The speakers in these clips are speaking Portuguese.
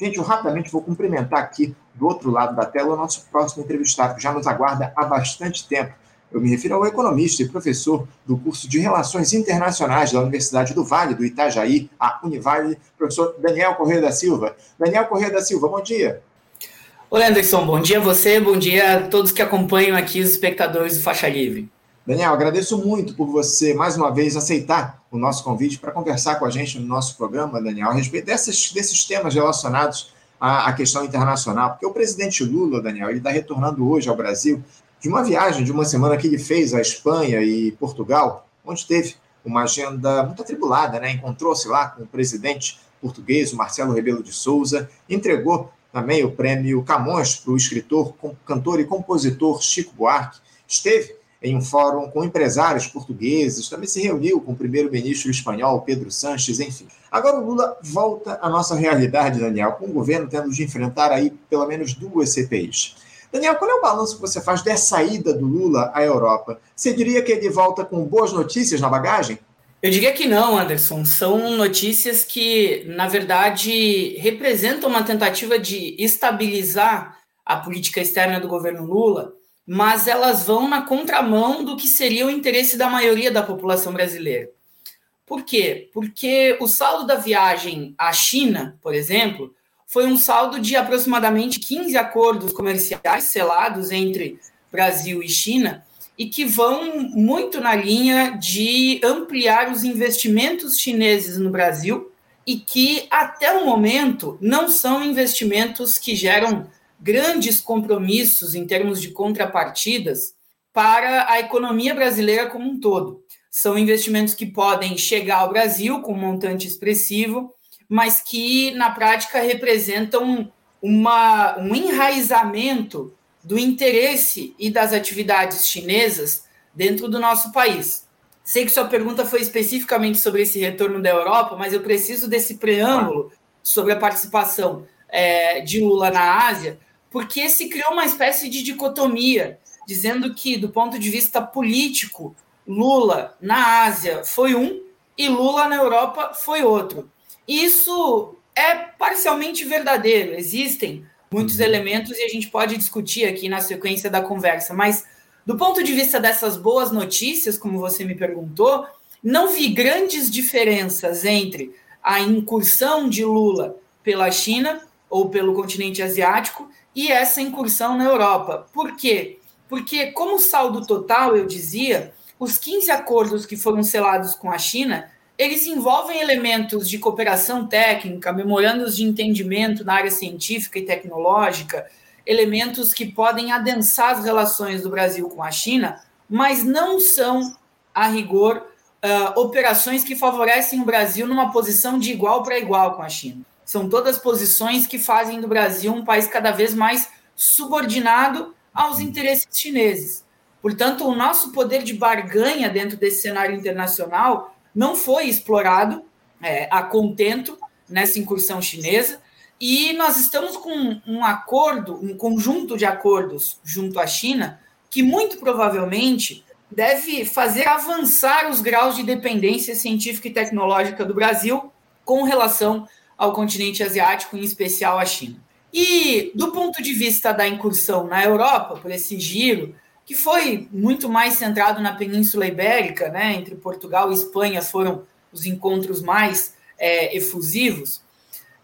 Gente, eu rapidamente vou cumprimentar aqui do outro lado da tela o nosso próximo entrevistado, que já nos aguarda há bastante tempo. Eu me refiro ao economista e professor do curso de Relações Internacionais da Universidade do Vale, do Itajaí, a Univale, professor Daniel Corrêa da Silva. Daniel Corrêa da Silva, bom dia. Oi, Anderson, bom dia a você, bom dia a todos que acompanham aqui, os espectadores do Faixa Livre. Daniel, agradeço muito por você, mais uma vez, aceitar o nosso convite para conversar com a gente no nosso programa, Daniel, a respeito desses, desses temas relacionados à, à questão internacional. Porque o presidente Lula, Daniel, ele está retornando hoje ao Brasil de uma viagem de uma semana que ele fez à Espanha e Portugal, onde teve uma agenda muito atribulada, né? Encontrou-se lá com o presidente português, o Marcelo Rebelo de Souza, entregou também o prêmio Camões para o escritor, cantor e compositor Chico Buarque. Esteve em um fórum com empresários portugueses, também se reuniu com o primeiro-ministro espanhol Pedro Sanches, enfim. Agora o Lula volta à nossa realidade, Daniel, com o governo tendo de enfrentar aí pelo menos duas CPIs. Daniel, qual é o balanço que você faz dessa ida do Lula à Europa? Você diria que ele volta com boas notícias na bagagem? Eu diria que não, Anderson. São notícias que, na verdade, representam uma tentativa de estabilizar a política externa do governo Lula, mas elas vão na contramão do que seria o interesse da maioria da população brasileira. Por quê? Porque o saldo da viagem à China, por exemplo, foi um saldo de aproximadamente 15 acordos comerciais selados entre Brasil e China e que vão muito na linha de ampliar os investimentos chineses no Brasil e que até o momento não são investimentos que geram grandes compromissos em termos de contrapartidas para a economia brasileira como um todo. São investimentos que podem chegar ao Brasil com um montante expressivo mas que na prática representam uma, um enraizamento do interesse e das atividades chinesas dentro do nosso país. Sei que sua pergunta foi especificamente sobre esse retorno da Europa, mas eu preciso desse preâmbulo sobre a participação é, de Lula na Ásia, porque se criou uma espécie de dicotomia, dizendo que, do ponto de vista político, Lula na Ásia foi um e Lula na Europa foi outro. Isso é parcialmente verdadeiro, existem muitos uhum. elementos e a gente pode discutir aqui na sequência da conversa, mas do ponto de vista dessas boas notícias, como você me perguntou, não vi grandes diferenças entre a incursão de Lula pela China ou pelo continente asiático e essa incursão na Europa. Por quê? Porque, como saldo total, eu dizia, os 15 acordos que foram selados com a China eles envolvem elementos de cooperação técnica, memorandos de entendimento na área científica e tecnológica, elementos que podem adensar as relações do Brasil com a China, mas não são, a rigor, uh, operações que favorecem o Brasil numa posição de igual para igual com a China. São todas posições que fazem do Brasil um país cada vez mais subordinado aos interesses chineses. Portanto, o nosso poder de barganha dentro desse cenário internacional não foi explorado é, a contento nessa incursão chinesa, e nós estamos com um acordo, um conjunto de acordos junto à China, que muito provavelmente deve fazer avançar os graus de dependência científica e tecnológica do Brasil com relação ao continente asiático, em especial à China. E do ponto de vista da incursão na Europa, por esse giro, que foi muito mais centrado na Península Ibérica, né, entre Portugal e Espanha foram os encontros mais é, efusivos.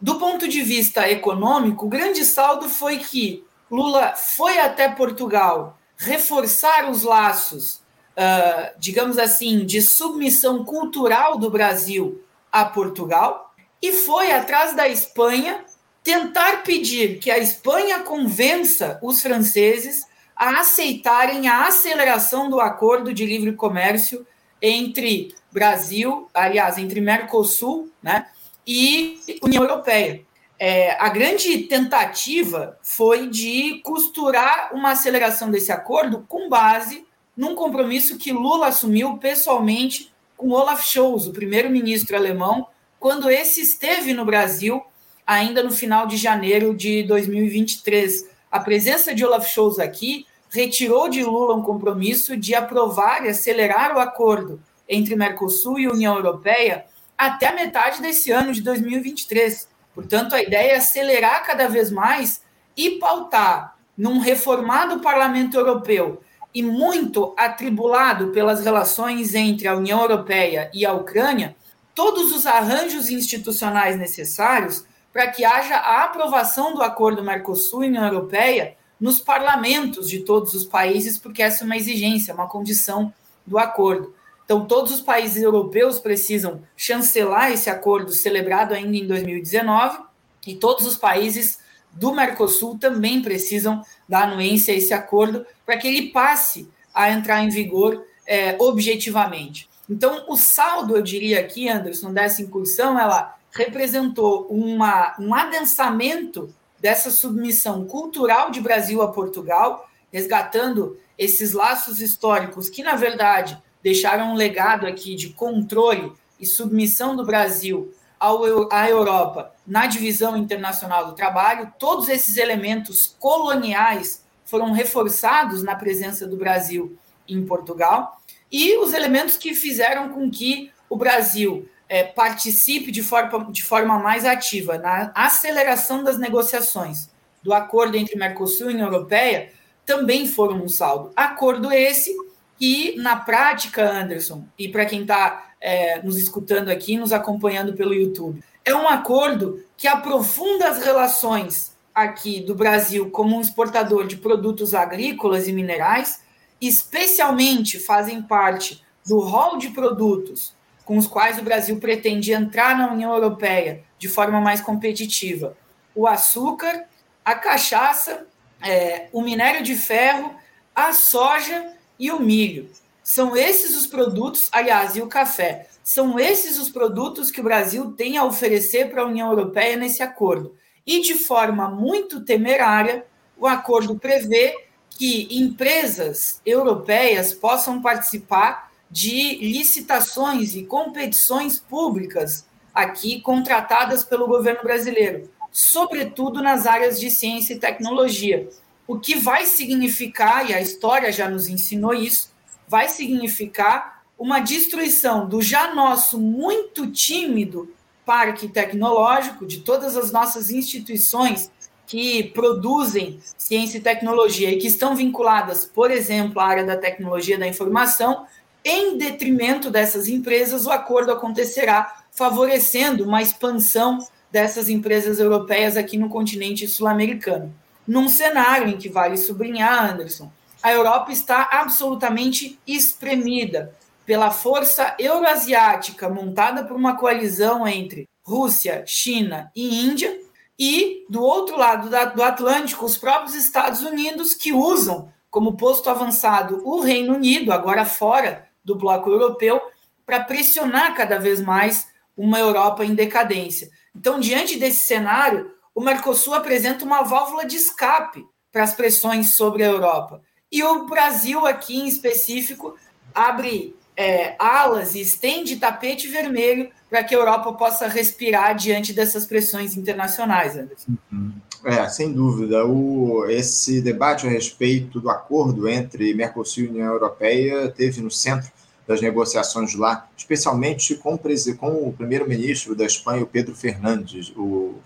Do ponto de vista econômico, o grande saldo foi que Lula foi até Portugal reforçar os laços, uh, digamos assim, de submissão cultural do Brasil a Portugal e foi atrás da Espanha tentar pedir que a Espanha convença os franceses a aceitarem a aceleração do acordo de livre comércio entre Brasil, aliás, entre Mercosul né, e União Europeia. É, a grande tentativa foi de costurar uma aceleração desse acordo com base num compromisso que Lula assumiu pessoalmente com Olaf Scholz, o primeiro-ministro alemão, quando esse esteve no Brasil ainda no final de janeiro de 2023 a presença de Olaf Scholz aqui retirou de Lula um compromisso de aprovar e acelerar o acordo entre Mercosul e União Europeia até a metade desse ano de 2023. Portanto, a ideia é acelerar cada vez mais e pautar num reformado Parlamento Europeu e muito atribulado pelas relações entre a União Europeia e a Ucrânia, todos os arranjos institucionais necessários para que haja a aprovação do acordo Mercosul e União Europeia nos parlamentos de todos os países, porque essa é uma exigência, uma condição do acordo. Então, todos os países europeus precisam chancelar esse acordo celebrado ainda em 2019 e todos os países do Mercosul também precisam dar anuência a esse acordo para que ele passe a entrar em vigor é, objetivamente. Então, o saldo, eu diria aqui, Anderson, dessa incursão, ela representou uma, um adensamento dessa submissão cultural de Brasil a Portugal, resgatando esses laços históricos que, na verdade, deixaram um legado aqui de controle e submissão do Brasil ao, à Europa na divisão internacional do trabalho. Todos esses elementos coloniais foram reforçados na presença do Brasil em Portugal e os elementos que fizeram com que o Brasil é, participe de forma, de forma mais ativa na aceleração das negociações do acordo entre Mercosul e União Europeia também foram um saldo. Acordo esse que, na prática, Anderson, e para quem está é, nos escutando aqui, nos acompanhando pelo YouTube, é um acordo que aprofunda as relações aqui do Brasil como um exportador de produtos agrícolas e minerais, especialmente fazem parte do rol de produtos com os quais o Brasil pretende entrar na União Europeia de forma mais competitiva: o açúcar, a cachaça, é, o minério de ferro, a soja e o milho. São esses os produtos, aliás, e o café. São esses os produtos que o Brasil tem a oferecer para a União Europeia nesse acordo. E de forma muito temerária, o acordo prevê que empresas europeias possam participar de licitações e competições públicas aqui contratadas pelo governo brasileiro, sobretudo nas áreas de ciência e tecnologia. O que vai significar, e a história já nos ensinou isso, vai significar uma destruição do já nosso muito tímido parque tecnológico, de todas as nossas instituições que produzem ciência e tecnologia e que estão vinculadas, por exemplo, à área da tecnologia da informação, em detrimento dessas empresas, o acordo acontecerá favorecendo uma expansão dessas empresas europeias aqui no continente sul-americano. Num cenário em que vale sublinhar, Anderson, a Europa está absolutamente espremida pela força euroasiática montada por uma coalizão entre Rússia, China e Índia, e do outro lado do Atlântico, os próprios Estados Unidos que usam como posto avançado o Reino Unido, agora fora do bloco europeu para pressionar cada vez mais uma Europa em decadência. Então, diante desse cenário, o Mercosul apresenta uma válvula de escape para as pressões sobre a Europa. E o Brasil, aqui em específico, abre é, alas e estende tapete vermelho para que a Europa possa respirar diante dessas pressões internacionais, Anderson. Uhum. É, sem dúvida. O, esse debate a respeito do acordo entre Mercosul e União Europeia teve no centro das negociações lá, especialmente com com o primeiro-ministro da Espanha, o Pedro Fernandes, o,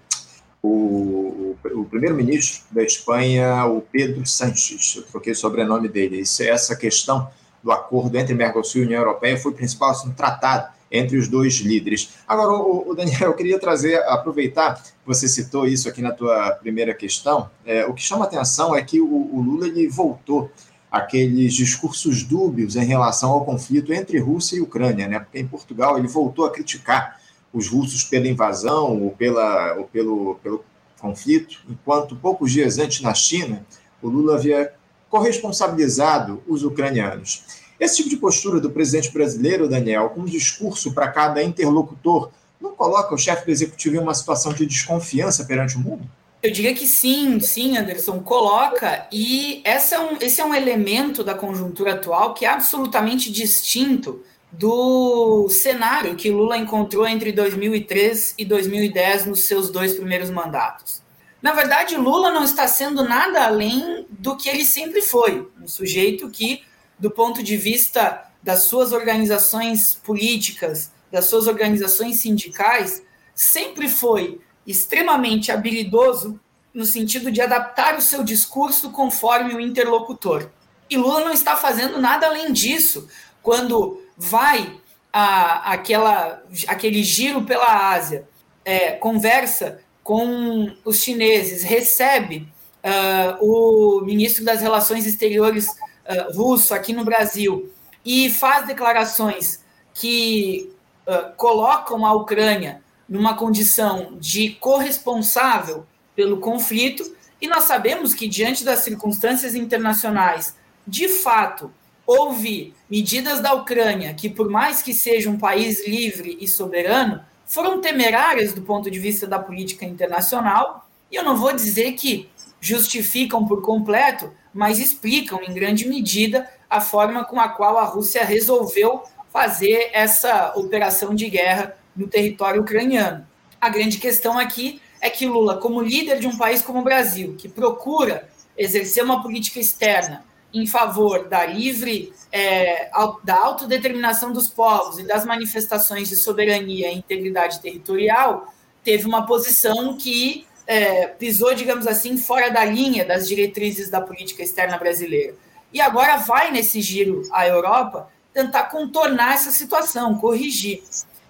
o, o primeiro-ministro da Espanha, o Pedro Sanches, eu troquei o sobrenome dele. Isso, essa questão do acordo entre Mercosul e União Europeia foi o principal assim, tratado entre os dois líderes. Agora, o, Daniel, eu queria trazer, aproveitar, você citou isso aqui na tua primeira questão, é, o que chama atenção é que o, o Lula ele voltou aqueles discursos dúbios em relação ao conflito entre Rússia e Ucrânia, né? Porque em Portugal ele voltou a criticar os russos pela invasão ou, pela, ou pelo, pelo conflito, enquanto poucos dias antes na China o Lula havia corresponsabilizado os ucranianos. Esse tipo de postura do presidente brasileiro, Daniel, com um discurso para cada interlocutor, não coloca o chefe do executivo em uma situação de desconfiança perante o mundo? Eu diria que sim, sim, Anderson, coloca, e essa é um, esse é um elemento da conjuntura atual que é absolutamente distinto do cenário que Lula encontrou entre 2003 e 2010 nos seus dois primeiros mandatos. Na verdade, Lula não está sendo nada além do que ele sempre foi, um sujeito que, do ponto de vista das suas organizações políticas, das suas organizações sindicais, sempre foi extremamente habilidoso no sentido de adaptar o seu discurso conforme o interlocutor. E Lula não está fazendo nada além disso quando vai a, aquela, aquele giro pela Ásia, é, conversa com os chineses, recebe uh, o ministro das Relações Exteriores uh, russo aqui no Brasil e faz declarações que uh, colocam a Ucrânia numa condição de corresponsável pelo conflito, e nós sabemos que, diante das circunstâncias internacionais, de fato, houve medidas da Ucrânia que, por mais que seja um país livre e soberano, foram temerárias do ponto de vista da política internacional, e eu não vou dizer que justificam por completo, mas explicam em grande medida a forma com a qual a Rússia resolveu fazer essa operação de guerra no território ucraniano. A grande questão aqui é que Lula, como líder de um país como o Brasil, que procura exercer uma política externa em favor da livre, é, da autodeterminação dos povos e das manifestações de soberania e integridade territorial, teve uma posição que é, pisou, digamos assim, fora da linha das diretrizes da política externa brasileira. E agora vai nesse giro à Europa tentar contornar essa situação, corrigir.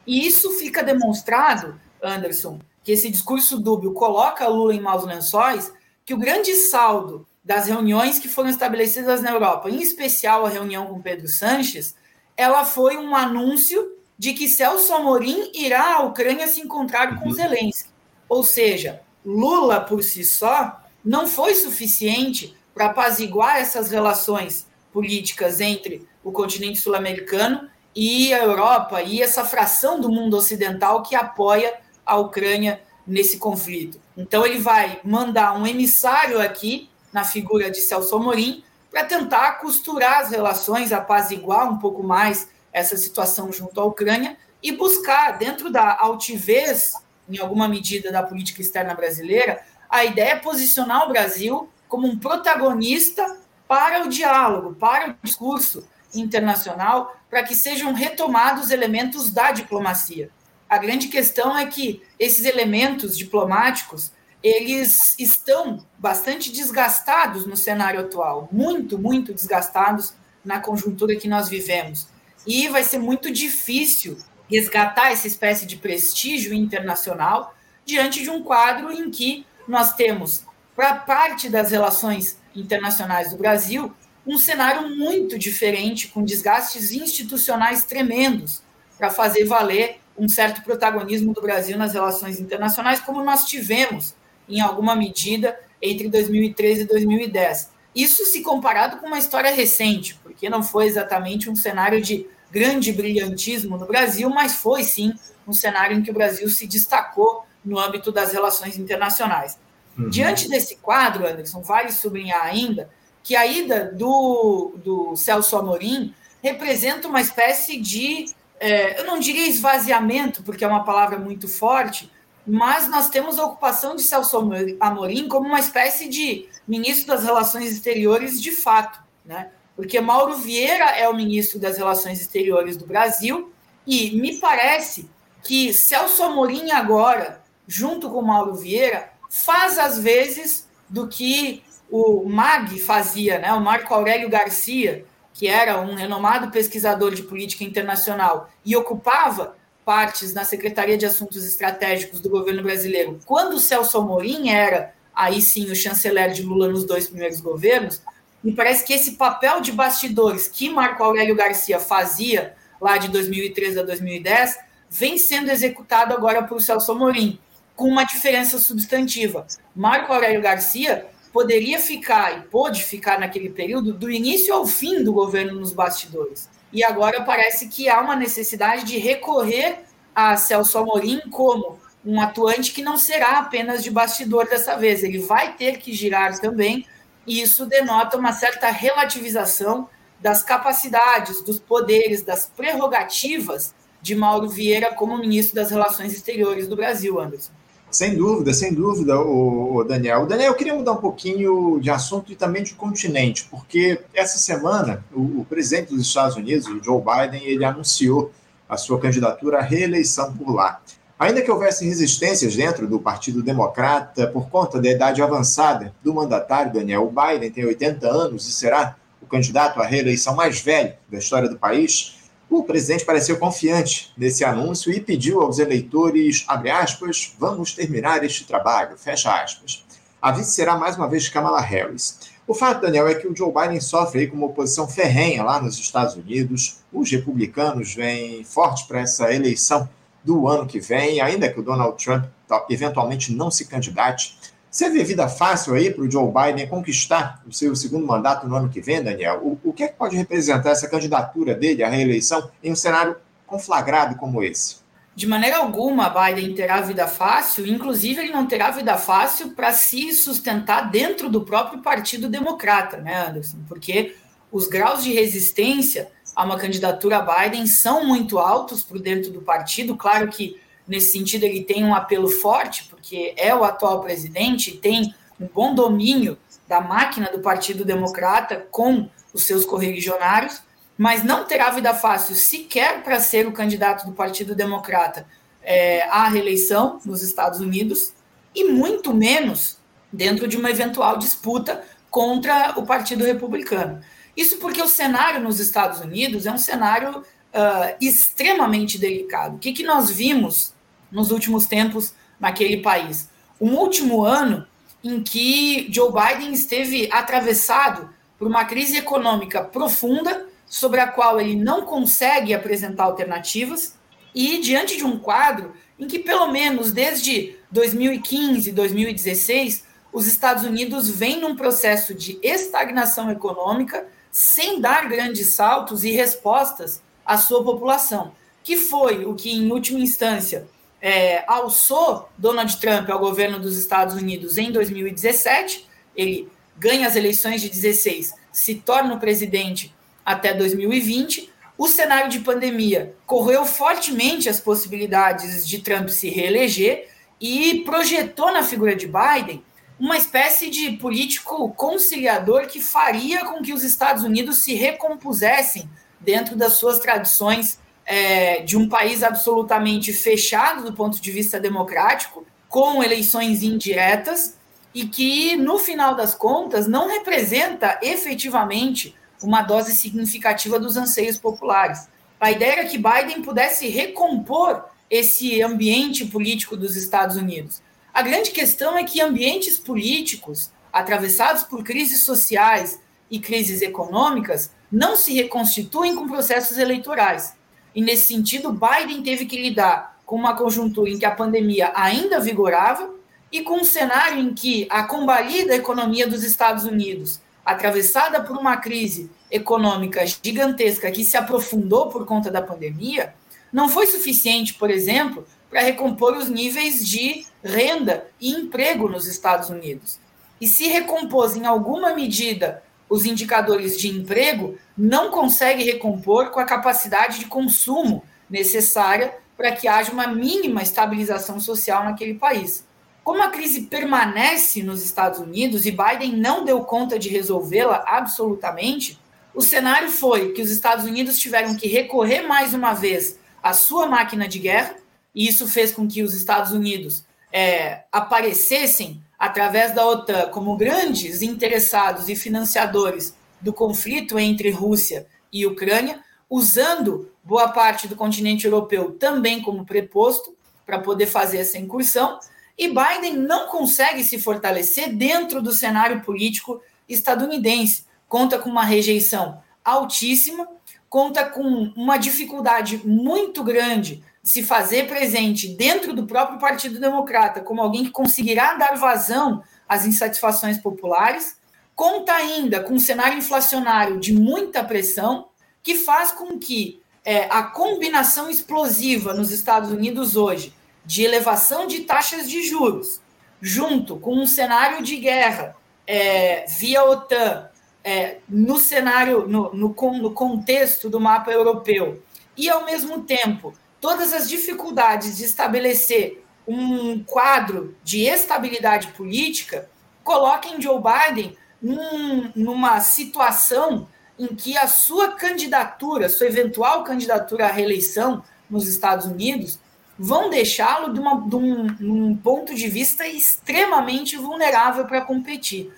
E isso fica demonstrado, Anderson, que esse discurso dúbio coloca Lula em maus lençóis, que o grande saldo das reuniões que foram estabelecidas na Europa, em especial a reunião com Pedro Sanches, ela foi um anúncio de que Celso Amorim irá à Ucrânia se encontrar com uhum. Zelensky. Ou seja, Lula por si só não foi suficiente para apaziguar essas relações políticas entre o continente sul-americano e a Europa e essa fração do mundo ocidental que apoia a Ucrânia nesse conflito. Então ele vai mandar um emissário aqui na figura de Celso Amorim para tentar costurar as relações, apaziguar um pouco mais essa situação junto à Ucrânia e buscar dentro da altivez, em alguma medida da política externa brasileira, a ideia é posicionar o Brasil como um protagonista para o diálogo, para o discurso internacional, para que sejam retomados elementos da diplomacia. A grande questão é que esses elementos diplomáticos eles estão bastante desgastados no cenário atual, muito, muito desgastados na conjuntura que nós vivemos. E vai ser muito difícil resgatar essa espécie de prestígio internacional diante de um quadro em que nós temos, para parte das relações internacionais do Brasil, um cenário muito diferente, com desgastes institucionais tremendos, para fazer valer um certo protagonismo do Brasil nas relações internacionais, como nós tivemos, em alguma medida, entre 2013 e 2010. Isso se comparado com uma história recente, porque não foi exatamente um cenário de grande brilhantismo no Brasil, mas foi sim um cenário em que o Brasil se destacou no âmbito das relações internacionais. Uhum. Diante desse quadro, Anderson, vale sublinhar ainda que a ida do, do Celso Amorim representa uma espécie de, é, eu não diria esvaziamento, porque é uma palavra muito forte, mas nós temos a ocupação de Celso Amorim como uma espécie de ministro das Relações Exteriores de fato, né? Porque Mauro Vieira é o ministro das Relações Exteriores do Brasil e me parece que Celso Amorim agora, junto com Mauro Vieira, faz às vezes do que o MAG fazia, né? o Marco Aurélio Garcia, que era um renomado pesquisador de política internacional e ocupava partes na Secretaria de Assuntos Estratégicos do governo brasileiro, quando o Celso Amorim era, aí sim, o chanceler de Lula nos dois primeiros governos, me parece que esse papel de bastidores que Marco Aurélio Garcia fazia lá de 2013 a 2010 vem sendo executado agora por Celso Amorim, com uma diferença substantiva. Marco Aurélio Garcia poderia ficar e pôde ficar naquele período do início ao fim do governo nos bastidores. E agora parece que há uma necessidade de recorrer a Celso Amorim como um atuante que não será apenas de bastidor dessa vez, ele vai ter que girar também, e isso denota uma certa relativização das capacidades, dos poderes, das prerrogativas de Mauro Vieira como ministro das Relações Exteriores do Brasil, Anderson. Sem dúvida, sem dúvida, o, o Daniel. O Daniel, eu queria mudar um pouquinho de assunto e também de continente, porque essa semana o, o, presidente dos Estados Unidos, o Joe Biden, ele anunciou a sua candidatura à reeleição por lá. Ainda que houvesse resistências dentro do Partido Democrata por conta da idade avançada do mandatário Daniel Biden, tem 80 anos e será o candidato à reeleição mais velho da história do país, o presidente pareceu confiante nesse anúncio e pediu aos eleitores, abre aspas, vamos terminar este trabalho, fecha aspas. A vice será mais uma vez Kamala Harris. O fato, Daniel, é que o Joe Biden sofre aí com uma oposição ferrenha lá nos Estados Unidos. Os republicanos vêm fortes para essa eleição do ano que vem, ainda que o Donald Trump eventualmente não se candidate. Você vê vida fácil aí para o Joe Biden conquistar o seu segundo mandato no ano que vem, Daniel? O, o que é que pode representar essa candidatura dele à reeleição em um cenário conflagrado como esse? De maneira alguma, Biden terá vida fácil, inclusive ele não terá vida fácil para se sustentar dentro do próprio Partido Democrata, né, Anderson? Porque os graus de resistência a uma candidatura Biden são muito altos por dentro do partido. Claro que nesse sentido ele tem um apelo forte, porque é o atual presidente, tem um bom domínio da máquina do Partido Democrata com os seus correligionários, mas não terá vida fácil sequer para ser o candidato do Partido Democrata é, à reeleição nos Estados Unidos, e muito menos dentro de uma eventual disputa contra o Partido Republicano. Isso porque o cenário nos Estados Unidos é um cenário uh, extremamente delicado. O que, que nós vimos nos últimos tempos naquele país. Um último ano em que Joe Biden esteve atravessado por uma crise econômica profunda, sobre a qual ele não consegue apresentar alternativas, e diante de um quadro em que, pelo menos desde 2015, 2016, os Estados Unidos vêm num processo de estagnação econômica, sem dar grandes saltos e respostas à sua população, que foi o que, em última instância, é, alçou Donald Trump ao governo dos Estados Unidos em 2017, ele ganha as eleições de 16, se torna o presidente até 2020. O cenário de pandemia correu fortemente as possibilidades de Trump se reeleger e projetou na figura de Biden uma espécie de político conciliador que faria com que os Estados Unidos se recompusessem dentro das suas tradições é, de um país absolutamente fechado do ponto de vista democrático, com eleições indiretas, e que, no final das contas, não representa efetivamente uma dose significativa dos anseios populares. A ideia era que Biden pudesse recompor esse ambiente político dos Estados Unidos. A grande questão é que ambientes políticos atravessados por crises sociais e crises econômicas não se reconstituem com processos eleitorais. E nesse sentido, Biden teve que lidar com uma conjuntura em que a pandemia ainda vigorava e com um cenário em que a combalida economia dos Estados Unidos, atravessada por uma crise econômica gigantesca que se aprofundou por conta da pandemia, não foi suficiente, por exemplo, para recompor os níveis de renda e emprego nos Estados Unidos. E se recompôs em alguma medida os indicadores de emprego, não consegue recompor com a capacidade de consumo necessária para que haja uma mínima estabilização social naquele país. Como a crise permanece nos Estados Unidos e Biden não deu conta de resolvê-la absolutamente, o cenário foi que os Estados Unidos tiveram que recorrer mais uma vez à sua máquina de guerra, e isso fez com que os Estados Unidos é, aparecessem através da OTAN como grandes interessados e financiadores do conflito entre Rússia e Ucrânia, usando boa parte do continente europeu também como preposto para poder fazer essa incursão, e Biden não consegue se fortalecer dentro do cenário político estadunidense. Conta com uma rejeição altíssima, conta com uma dificuldade muito grande se fazer presente dentro do próprio Partido Democrata como alguém que conseguirá dar vazão às insatisfações populares, conta ainda com um cenário inflacionário de muita pressão, que faz com que é, a combinação explosiva nos Estados Unidos hoje de elevação de taxas de juros, junto com um cenário de guerra é, via OTAN, é, no cenário, no, no, no contexto do mapa europeu, e ao mesmo tempo todas as dificuldades de estabelecer um quadro de estabilidade política coloquem Joe Biden num, numa situação em que a sua candidatura, sua eventual candidatura à reeleição nos Estados Unidos, vão deixá-lo de, de, um, um, ponto de vista extremamente vulnerável para competir.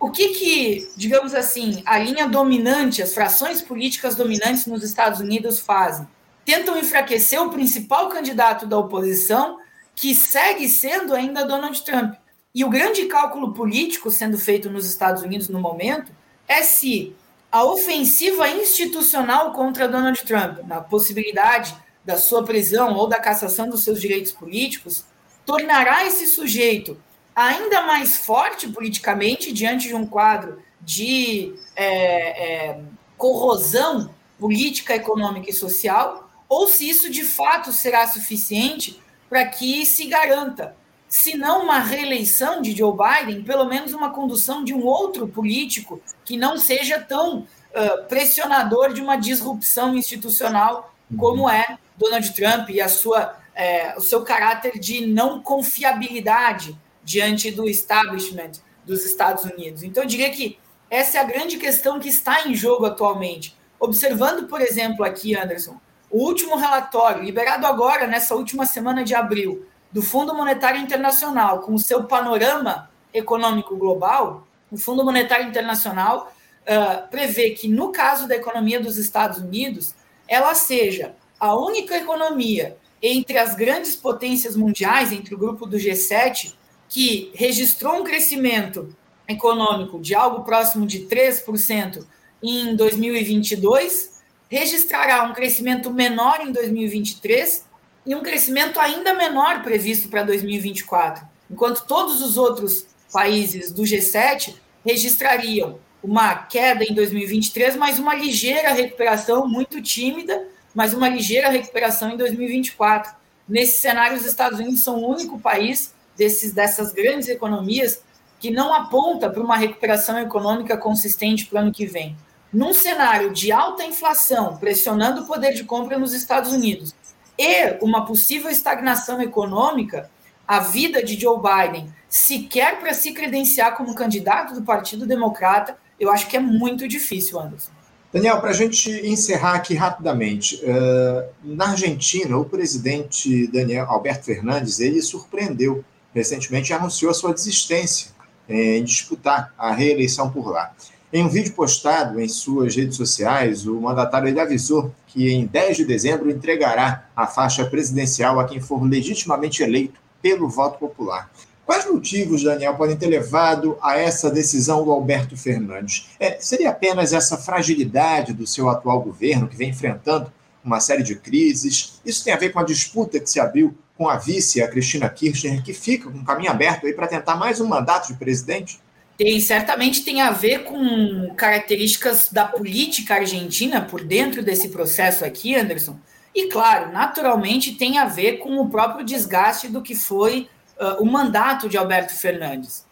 O que, que, digamos assim, a linha dominante, as frações políticas dominantes nos Estados Unidos fazem? Tentam enfraquecer o principal candidato da oposição, que segue sendo ainda Donald Trump. E o grande cálculo político sendo feito nos Estados Unidos no momento é se a ofensiva institucional contra Donald Trump, na possibilidade da sua prisão ou da cassação dos seus direitos políticos, tornará esse sujeito ainda mais forte politicamente diante de um quadro de é, é, corrosão política, econômica e social, ou se isso de fato será suficiente para que se garanta, se não uma reeleição de Joe Biden, pelo menos uma condução de um outro político que não seja tão uh, pressionador de uma disrupção institucional como é Donald Trump e a sua, é, o seu caráter de não confiabilidade diante do establishment dos Estados Unidos. Então, eu diria que essa é a grande questão que está em jogo atualmente. Observando, por exemplo, aqui, Anderson, o último relatório, liberado agora, nessa última semana de abril, do Fundo Monetário Internacional, com o seu panorama econômico global, o Fundo Monetário Internacional uh, prevê que, no caso da economia dos Estados Unidos, ela seja a única economia entre as grandes potências mundiais, entre o grupo do G7, que registrou um crescimento econômico de algo próximo de 3% em 2022, registrará um crescimento menor em 2023 e um crescimento ainda menor previsto para 2024, enquanto todos os outros países do G7 registrariam uma queda em 2023, mas uma ligeira recuperação muito tímida mas uma ligeira recuperação em 2024. Nesse cenário, os Estados Unidos são o único país desses, dessas grandes economias que não aponta para uma recuperação econômica consistente para o ano que vem. Num cenário de alta inflação, pressionando o poder de compra nos Estados Unidos, e uma possível estagnação econômica, a vida de Joe Biden, sequer para se credenciar como candidato do Partido Democrata, eu acho que é muito difícil, Anderson. Daniel, para a gente encerrar aqui rapidamente, uh, na Argentina, o presidente Daniel Alberto Fernandes ele surpreendeu recentemente e anunciou a sua desistência em disputar a reeleição por lá. Em um vídeo postado em suas redes sociais, o mandatário avisou que em 10 de dezembro entregará a faixa presidencial a quem for legitimamente eleito pelo voto popular. Quais motivos, Daniel, podem ter levado a essa decisão do Alberto Fernandes? É, seria apenas essa fragilidade do seu atual governo, que vem enfrentando uma série de crises? Isso tem a ver com a disputa que se abriu com a vice, a Cristina Kirchner, que fica com um caminho aberto aí para tentar mais um mandato de presidente? Tem, certamente tem a ver com características da política argentina por dentro desse processo aqui, Anderson. E, claro, naturalmente tem a ver com o próprio desgaste do que foi uh, o mandato de Alberto Fernandes.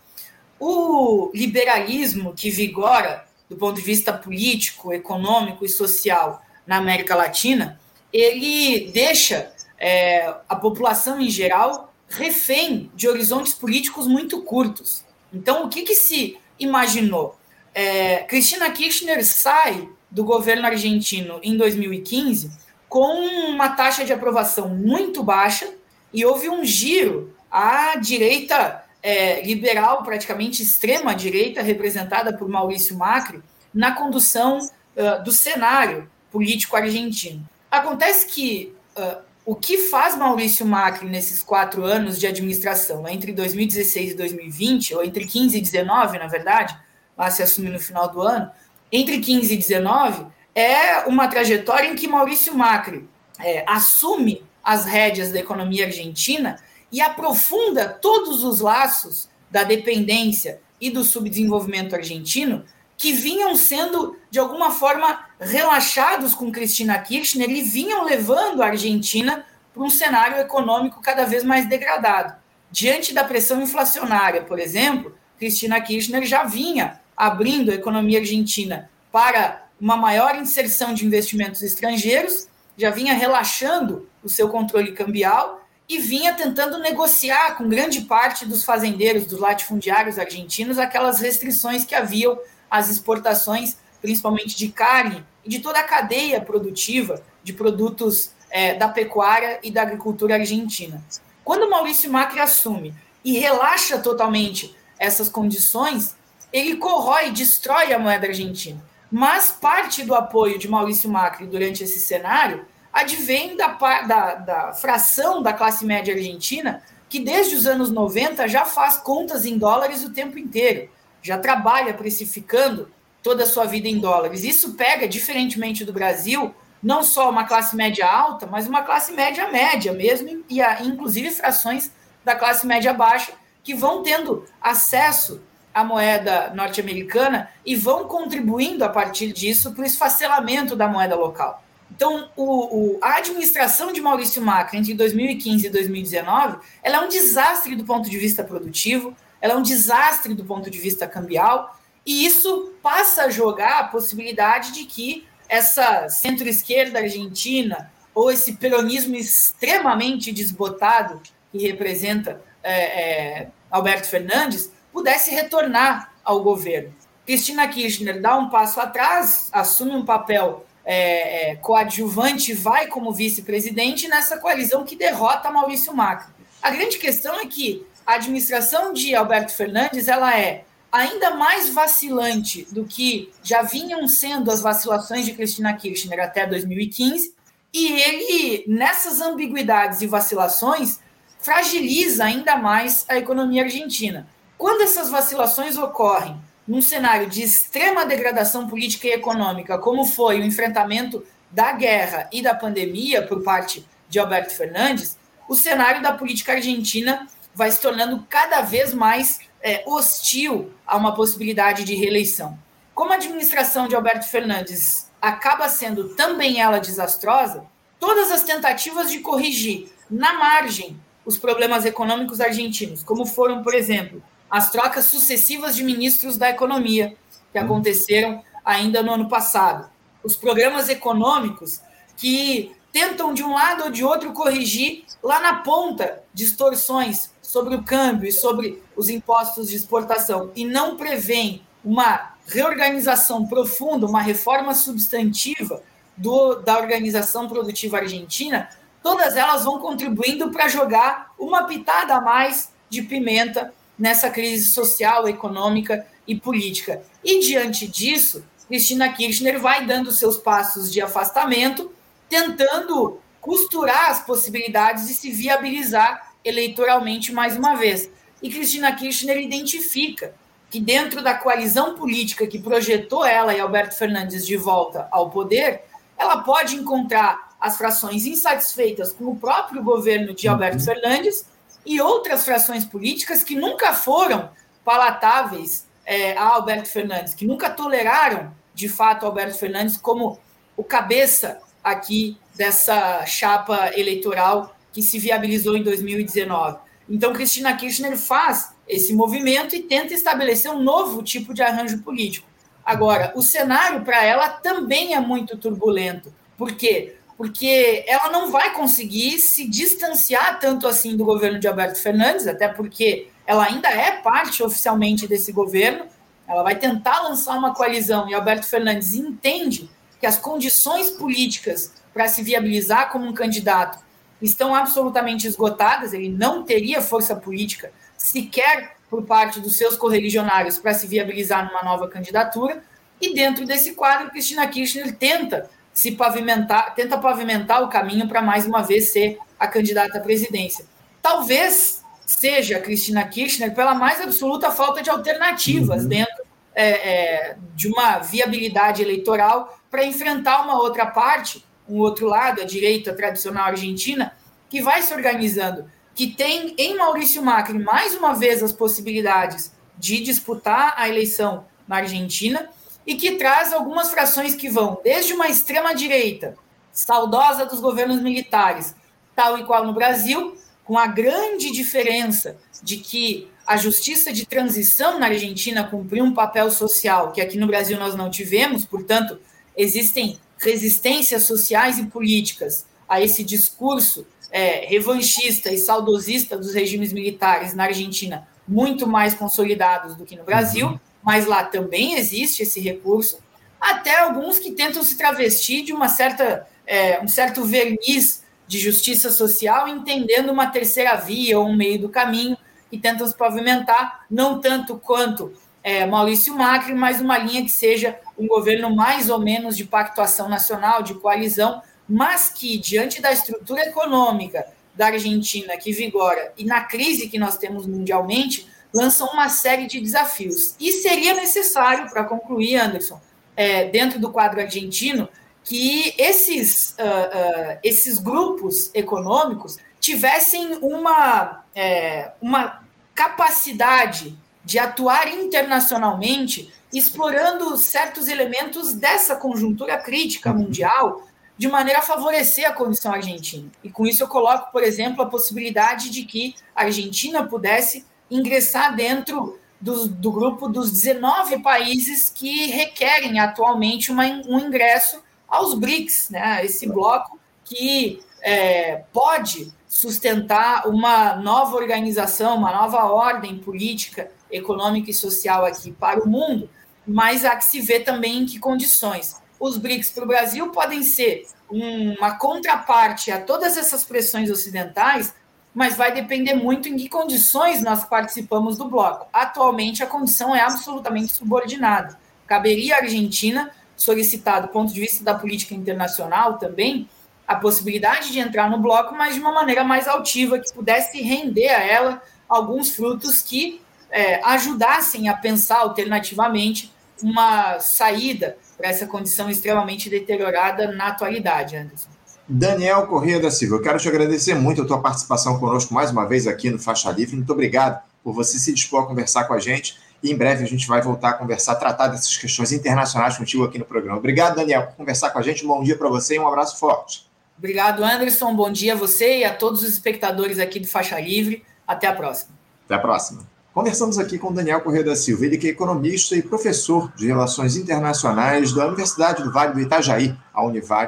O liberalismo que vigora do ponto de vista político, econômico e social na América Latina, ele deixa é, a população em geral refém de horizontes políticos muito curtos. Então, o que, que se imaginou? É, Cristina Kirchner sai do governo argentino em 2015 com uma taxa de aprovação muito baixa e houve um giro a direita é, liberal, praticamente extrema direita, representada por Maurício Macri, na condução uh, do cenário político argentino. Acontece que uh, o que faz Maurício Macri nesses quatro anos de administração, entre 2016 e 2020, ou entre 15 e 19, na verdade, lá se assumiu no final do ano, entre 15 e 19, é uma trajetória em que Maurício Macri é, assume as rédeas da economia argentina e aprofunda todos os laços da dependência e do subdesenvolvimento argentino que vinham sendo, de alguma forma, relaxados com Cristina Kirchner e vinham levando a Argentina para um cenário econômico cada vez mais degradado. Diante da pressão inflacionária, por exemplo, Cristina Kirchner já vinha abrindo a economia argentina para uma maior inserção de investimentos estrangeiros, já vinha relaxando o seu controle cambial e vinha tentando negociar com grande parte dos fazendeiros, dos latifundiários argentinos, aquelas restrições que haviam às exportações, principalmente de carne e de toda a cadeia produtiva de produtos é, da pecuária e da agricultura argentina. Quando Maurício Macri assume e relaxa totalmente essas condições, ele corrói, destrói a moeda argentina. Mas parte do apoio de Maurício Macri durante esse cenário advém da, da, da fração da classe média argentina que desde os anos 90 já faz contas em dólares o tempo inteiro, já trabalha precificando toda a sua vida em dólares. Isso pega, diferentemente do Brasil, não só uma classe média alta, mas uma classe média média mesmo, e inclusive frações da classe média baixa, que vão tendo acesso à moeda norte-americana e vão contribuindo a partir disso para o esfacelamento da moeda local. Então, o, o, a administração de Maurício Macri entre 2015 e 2019, ela é um desastre do ponto de vista produtivo, ela é um desastre do ponto de vista cambial, e isso passa a jogar a possibilidade de que essa centro-esquerda argentina, ou esse peronismo extremamente desbotado que representa é, é, Alberto Fernandes, pudesse retornar ao governo. Cristina Kirchner dá um passo atrás, assume um papel é, é, coadjuvante, vai como vice-presidente nessa coalizão que derrota Maurício Macri. A grande questão é que a administração de Alberto Fernandes ela é ainda mais vacilante do que já vinham sendo as vacilações de Cristina Kirchner até 2015, e ele, nessas ambiguidades e vacilações, fragiliza ainda mais a economia argentina. Quando essas vacilações ocorrem num cenário de extrema degradação política e econômica, como foi o enfrentamento da guerra e da pandemia por parte de Alberto Fernandes, o cenário da política argentina vai se tornando cada vez mais é, hostil a uma possibilidade de reeleição. Como a administração de Alberto Fernandes acaba sendo também ela desastrosa, todas as tentativas de corrigir na margem os problemas econômicos argentinos, como foram, por exemplo, as trocas sucessivas de ministros da economia que hum. aconteceram ainda no ano passado, os programas econômicos que tentam de um lado ou de outro corrigir lá na ponta distorções sobre o câmbio e sobre os impostos de exportação e não prevêem uma reorganização profunda, uma reforma substantiva do, da organização produtiva argentina, todas elas vão contribuindo para jogar uma pitada a mais de pimenta nessa crise social, econômica e política. E diante disso, Cristina Kirchner vai dando seus passos de afastamento, tentando costurar as possibilidades de se viabilizar eleitoralmente mais uma vez. E Cristina Kirchner identifica que dentro da coalizão política que projetou ela e Alberto Fernandes de volta ao poder, ela pode encontrar as frações insatisfeitas com o próprio governo de Alberto uhum. Fernandes e outras frações políticas que nunca foram palatáveis é, a Alberto Fernandes, que nunca toleraram de fato Alberto Fernandes como o cabeça aqui dessa chapa eleitoral que se viabilizou em 2019. Então, Cristina Kirchner faz esse movimento e tenta estabelecer um novo tipo de arranjo político. Agora, o cenário para ela também é muito turbulento. Por quê? Porque ela não vai conseguir se distanciar tanto assim do governo de Alberto Fernandes, até porque ela ainda é parte oficialmente desse governo. Ela vai tentar lançar uma coalizão e Alberto Fernandes entende que as condições políticas para se viabilizar como um candidato estão absolutamente esgotadas, ele não teria força política sequer por parte dos seus correligionários para se viabilizar numa nova candidatura, e dentro desse quadro, Cristina Kirchner tenta se pavimentar, tenta pavimentar o caminho para mais uma vez ser a candidata à presidência. Talvez seja a Cristina Kirchner pela mais absoluta falta de alternativas uhum. dentro é, é, de uma viabilidade eleitoral para enfrentar uma outra parte um outro lado, a direita tradicional argentina, que vai se organizando, que tem em Maurício Macri mais uma vez as possibilidades de disputar a eleição na Argentina e que traz algumas frações que vão desde uma extrema direita, saudosa dos governos militares, tal e qual no Brasil, com a grande diferença de que a justiça de transição na Argentina cumpriu um papel social que aqui no Brasil nós não tivemos, portanto, existem resistências sociais e políticas a esse discurso é, revanchista e saudosista dos regimes militares na Argentina muito mais consolidados do que no Brasil, uhum. Mas lá também existe esse recurso, até alguns que tentam se travestir de uma certa é, um certo verniz de justiça social, entendendo uma terceira via ou um meio do caminho e tentam se pavimentar, não tanto quanto é, Maurício Macri, mas uma linha que seja um governo mais ou menos de pactuação nacional, de coalizão, mas que, diante da estrutura econômica da Argentina que vigora e na crise que nós temos mundialmente, lançam uma série de desafios. E seria necessário, para concluir, Anderson, é, dentro do quadro argentino, que esses, uh, uh, esses grupos econômicos tivessem uma, é, uma capacidade de atuar internacionalmente, explorando certos elementos dessa conjuntura crítica mundial, de maneira a favorecer a condição argentina. E com isso eu coloco, por exemplo, a possibilidade de que a Argentina pudesse ingressar dentro do, do grupo dos 19 países que requerem atualmente uma, um ingresso aos BRICS, né? esse bloco que é, pode sustentar uma nova organização, uma nova ordem política, econômica e social aqui para o mundo, mas há que se ver também em que condições. Os BRICS para o Brasil podem ser uma contraparte a todas essas pressões ocidentais, mas vai depender muito em que condições nós participamos do bloco. Atualmente, a condição é absolutamente subordinada. Caberia à Argentina solicitar, do ponto de vista da política internacional também, a possibilidade de entrar no bloco, mas de uma maneira mais altiva, que pudesse render a ela alguns frutos que é, ajudassem a pensar alternativamente uma saída para essa condição extremamente deteriorada na atualidade, Anderson. Daniel Corrêa da Silva, eu quero te agradecer muito a tua participação conosco mais uma vez aqui no Faixa Livre. Muito obrigado por você se dispor a conversar com a gente e em breve a gente vai voltar a conversar, tratar dessas questões internacionais contigo aqui no programa. Obrigado, Daniel, por conversar com a gente. Um bom dia para você e um abraço forte. Obrigado, Anderson. Bom dia a você e a todos os espectadores aqui do Faixa Livre. Até a próxima. Até a próxima. Conversamos aqui com Daniel Corrêa da Silva, ele que é economista e professor de Relações Internacionais da Universidade do Vale do Itajaí, a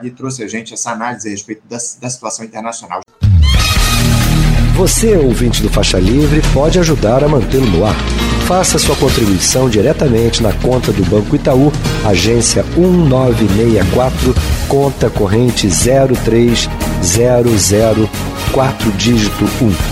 e trouxe a gente essa análise a respeito da, da situação internacional. Você, ouvinte do Faixa Livre, pode ajudar a mantê-lo no ar. Faça sua contribuição diretamente na conta do Banco Itaú, agência 1964, conta corrente 03004 dígito 1.